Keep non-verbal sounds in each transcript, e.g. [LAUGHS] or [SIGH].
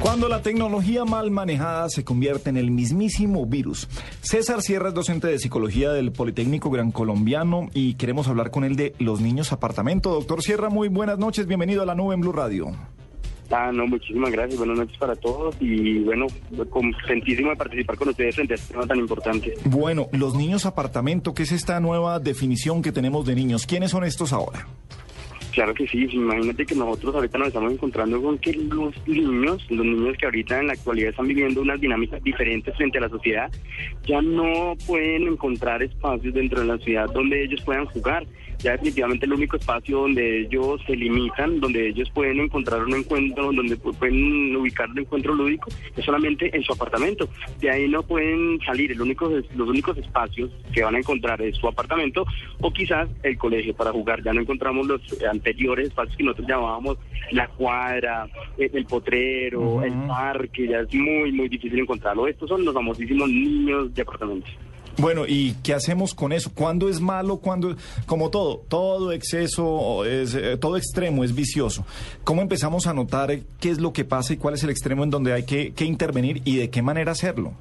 Cuando la tecnología mal manejada se convierte en el mismísimo virus. César Sierra es docente de psicología del Politécnico Gran Colombiano y queremos hablar con él de los niños apartamento. Doctor Sierra, muy buenas noches, bienvenido a la nube en Blue Radio. Ah, no, muchísimas gracias, buenas noches para todos y bueno, contentísimo de participar con ustedes frente a este tema tan importante. Bueno, los niños apartamento, ¿qué es esta nueva definición que tenemos de niños? ¿Quiénes son estos ahora? Claro que sí, imagínate que nosotros ahorita nos estamos encontrando con que los niños, los niños que ahorita en la actualidad están viviendo unas dinámicas diferentes frente a la sociedad, ya no pueden encontrar espacios dentro de la ciudad donde ellos puedan jugar ya definitivamente el único espacio donde ellos se limitan, donde ellos pueden encontrar un encuentro, donde pueden ubicar un encuentro lúdico, es solamente en su apartamento. De ahí no pueden salir, el único, los únicos espacios que van a encontrar es su apartamento o quizás el colegio para jugar. Ya no encontramos los anteriores espacios que nosotros llamábamos la cuadra, el potrero, el parque, ya es muy, muy difícil encontrarlo. Estos son los famosísimos niños de apartamentos. Bueno, ¿y qué hacemos con eso? ¿Cuándo es malo? ¿Cuándo? Como todo, todo exceso, es, eh, todo extremo es vicioso. ¿Cómo empezamos a notar qué es lo que pasa y cuál es el extremo en donde hay que, que intervenir y de qué manera hacerlo?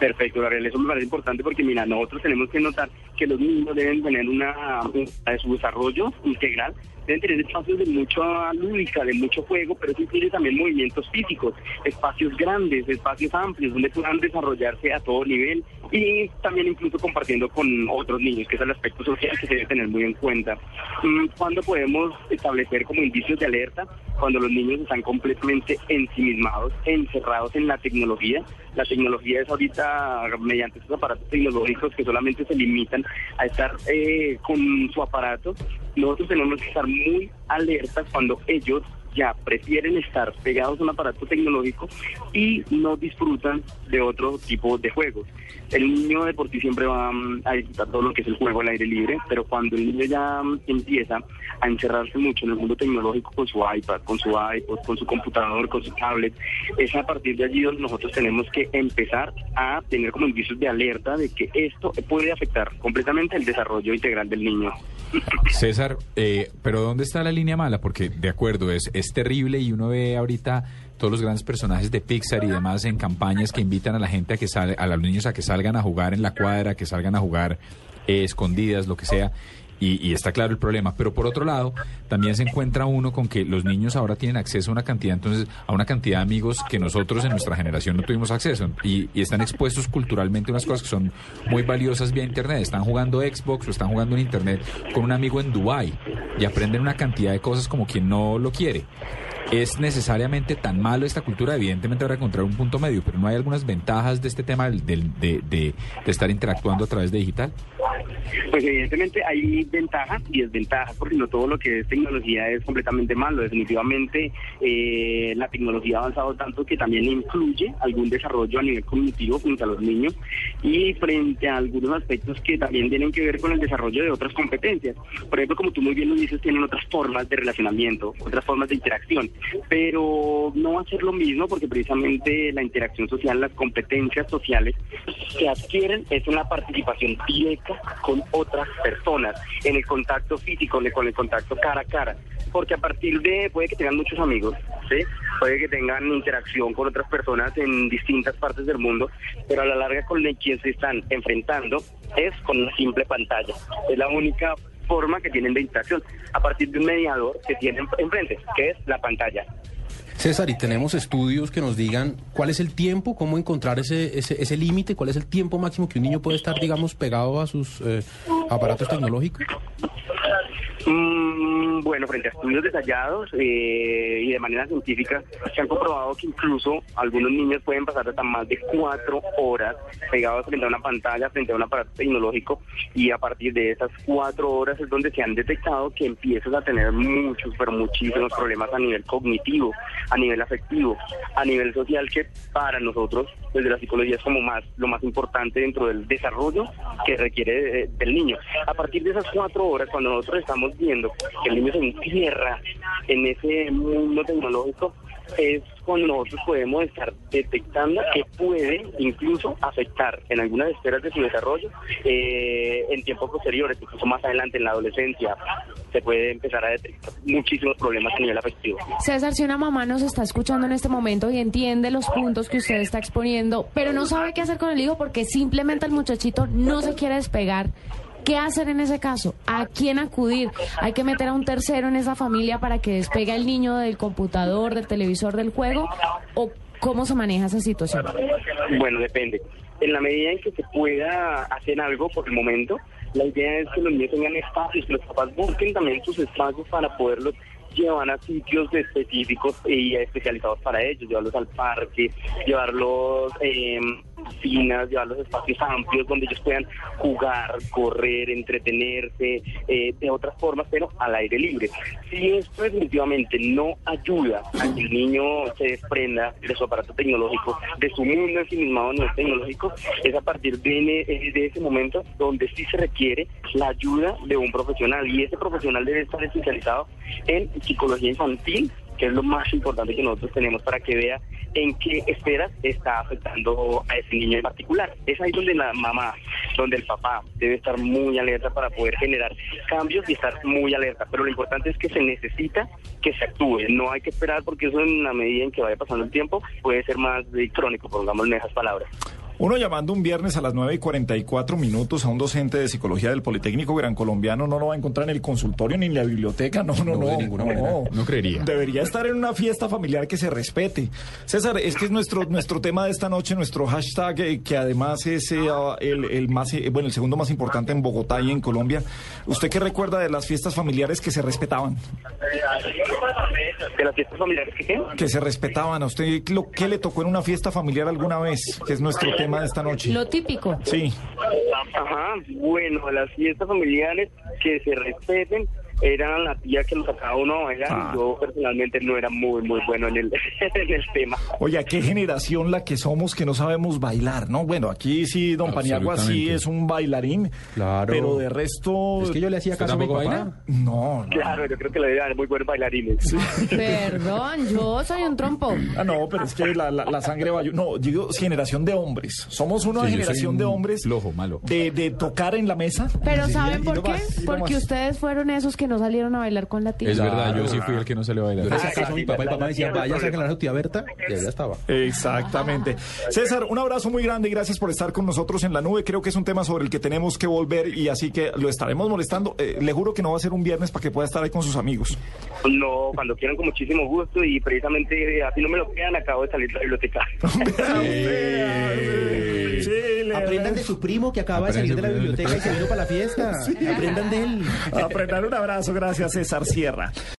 Perfecto, Gabriel, eso me parece importante porque, mira, nosotros tenemos que notar que los niños deben tener una, de su desarrollo integral, deben tener espacios de mucha lúdica, de mucho juego, pero eso incluye también movimientos físicos, espacios grandes, espacios amplios, donde puedan desarrollarse a todo nivel y también incluso compartiendo con otros niños, que es el aspecto social que se debe tener muy en cuenta. Mm, ¿Cuándo podemos establecer como indicios de alerta? Cuando los niños están completamente ensimismados, encerrados en la tecnología. La tecnología es ahorita mediante esos aparatos tecnológicos que solamente se limitan a estar eh, con su aparato. Nosotros tenemos que estar muy alertas cuando ellos ya prefieren estar pegados a un aparato tecnológico y no disfrutan de otro tipo de juegos. El niño de por sí siempre va mm, a disfrutar todo lo que es el juego al aire libre, pero cuando el niño ya mm, empieza a encerrarse mucho en el mundo tecnológico con su iPad, con su iPod, con su computador, con su tablet, es a partir de allí donde nosotros tenemos que empezar a tener como indicios de alerta de que esto puede afectar completamente el desarrollo integral del niño. César, eh, pero ¿dónde está la línea mala? Porque de acuerdo, es, es terrible y uno ve ahorita todos los grandes personajes de Pixar y demás en campañas que invitan a la gente a que sale, a los niños a que salgan a jugar en la cuadra, que salgan a jugar eh, escondidas, lo que sea. Y, está claro el problema. Pero por otro lado, también se encuentra uno con que los niños ahora tienen acceso a una cantidad, entonces, a una cantidad de amigos que nosotros en nuestra generación no tuvimos acceso. Y, y están expuestos culturalmente a unas cosas que son muy valiosas vía internet. Están jugando Xbox o están jugando en internet con un amigo en Dubai y aprenden una cantidad de cosas como quien no lo quiere. ¿Es necesariamente tan malo esta cultura? Evidentemente habrá que encontrar un punto medio, pero ¿no hay algunas ventajas de este tema de, de, de, estar interactuando a través de digital? Pues evidentemente hay ventajas y desventajas, porque no todo lo que es tecnología es completamente malo. Definitivamente eh, la tecnología ha avanzado tanto que también incluye algún desarrollo a nivel cognitivo frente a los niños y frente a algunos aspectos que también tienen que ver con el desarrollo de otras competencias. Por ejemplo, como tú muy bien lo dices, tienen otras formas de relacionamiento, otras formas de interacción pero no va a ser lo mismo porque precisamente la interacción social, las competencias sociales se adquieren es en la participación directa con otras personas, en el contacto físico, con el contacto cara a cara porque a partir de, puede que tengan muchos amigos, ¿sí? puede que tengan interacción con otras personas en distintas partes del mundo, pero a la larga con quien se están enfrentando es con una simple pantalla. Es la única forma que tienen de interacción a partir de un mediador que tienen enfrente, que es la pantalla. César, y tenemos estudios que nos digan cuál es el tiempo, cómo encontrar ese, ese, ese límite, cuál es el tiempo máximo que un niño puede estar, digamos, pegado a sus eh, aparatos tecnológicos. Mm, bueno, frente a estudios detallados eh, y de manera científica, se han comprobado que incluso algunos niños pueden pasar hasta más de cuatro horas pegados frente a una pantalla, frente a un aparato tecnológico, y a partir de esas cuatro horas es donde se han detectado que empiezas a tener muchos, pero muchísimos problemas a nivel cognitivo, a nivel afectivo, a nivel social, que para nosotros, desde la psicología, es como más lo más importante dentro del desarrollo que requiere eh, del niño. A partir de esas cuatro horas, cuando nosotros estamos viendo que el niño se encierra en ese mundo tecnológico, es cuando nosotros podemos estar detectando que puede incluso afectar en algunas esferas de su desarrollo eh, en tiempos posteriores, incluso más adelante en la adolescencia, se puede empezar a detectar muchísimos problemas a nivel afectivo. César, si una mamá nos está escuchando en este momento y entiende los puntos que usted está exponiendo, pero no sabe qué hacer con el hijo porque simplemente el muchachito no se quiere despegar, ¿qué hacer en ese caso? ¿A quién acudir? ¿Hay que meter a un tercero en esa familia para que despegue al niño del computador, del televisor, del juego? ¿O cómo se maneja esa situación? Bueno, depende. En la medida en que se pueda hacer algo por el momento, la idea es que los niños tengan espacios, que los papás busquen también sus espacios para poderlos llevar a sitios específicos y especializados para ellos, llevarlos al parque, llevarlos eh, piscinas, llevarlos a espacios amplios donde ellos puedan jugar, correr, entretenerse, eh, de otras formas, pero al aire libre. Si esto definitivamente no ayuda a que el niño se desprenda de su aparato tecnológico, de su mundo ensimismado nivel tecnológico, es a partir eh, de ese momento donde sí se requiere la ayuda de un profesional y ese profesional debe estar especializado en psicología infantil que es lo más importante que nosotros tenemos para que vea en qué esferas está afectando a ese niño en particular. Es ahí donde la mamá, donde el papá debe estar muy alerta para poder generar cambios y estar muy alerta. Pero lo importante es que se necesita que se actúe. No hay que esperar porque eso en la medida en que vaya pasando el tiempo puede ser más crónico, pongámoslo en esas palabras. Uno llamando un viernes a las 9 y 44 minutos a un docente de psicología del Politécnico Gran Colombiano no lo va a encontrar en el consultorio ni en la biblioteca, no, no, no. de ninguna manera. No creería. Debería estar en una fiesta familiar que se respete. César, es que es nuestro [LAUGHS] nuestro tema de esta noche, nuestro hashtag, eh, que además es eh, el, el más, eh, bueno, el segundo más importante en Bogotá y en Colombia. ¿Usted qué recuerda de las fiestas familiares que se respetaban? De las fiestas familiares que qué? Que se respetaban. ¿A usted lo, qué le tocó en una fiesta familiar alguna vez? Que es nuestro tema de esta noche. Lo típico. Sí. Ajá, bueno, las fiestas familiares que se respeten eran la tía que nos sacaba uno a bailar Ah. y yo personalmente no era muy muy bueno en el, [LAUGHS] en el tema. Oye, qué generación la que somos que no sabemos bailar, ¿no? Bueno, aquí sí, don Paniagua sí es un bailarín. Claro. Pero de resto. Es que yo le hacía ¿Usted caso a mi papá. baila? No, no. Claro, yo creo que la idea era muy buenos bailarines. Perdón, yo soy un trompo. Ah, no, pero es que la, la- la sangre va. No, digo generación de hombres. Somos una Sí, generación un de hombres. flojo, malo. De, de tocar en la mesa. Pero Sí, ¿saben por qué? más, Porque ustedes fueron esos que no salieron a bailar con la tía. Es verdad, yo sí fui el que no se le Yo le bailaba. hacía caso a mi papá y papá decía, vaya, sáquenla a su tía Berta. Y allá estaba. Exactamente. César, un abrazo muy grande y gracias por estar con nosotros en la nube. Creo que es un tema sobre el que tenemos que volver y así que lo estaremos molestando. Eh, le juro que no va a ser un viernes para que pueda estar ahí con sus amigos. No, cuando quieran con muchísimo gusto y precisamente eh, así no me lo crean, acabo de salir de la biblioteca. [LAUGHS] Aprendan de su primo que acaba de salir de la Aprendan biblioteca y se vino para la fiesta. [LAUGHS] Aprendan de él. Aprender un abrazo. Gracias, César Sierra.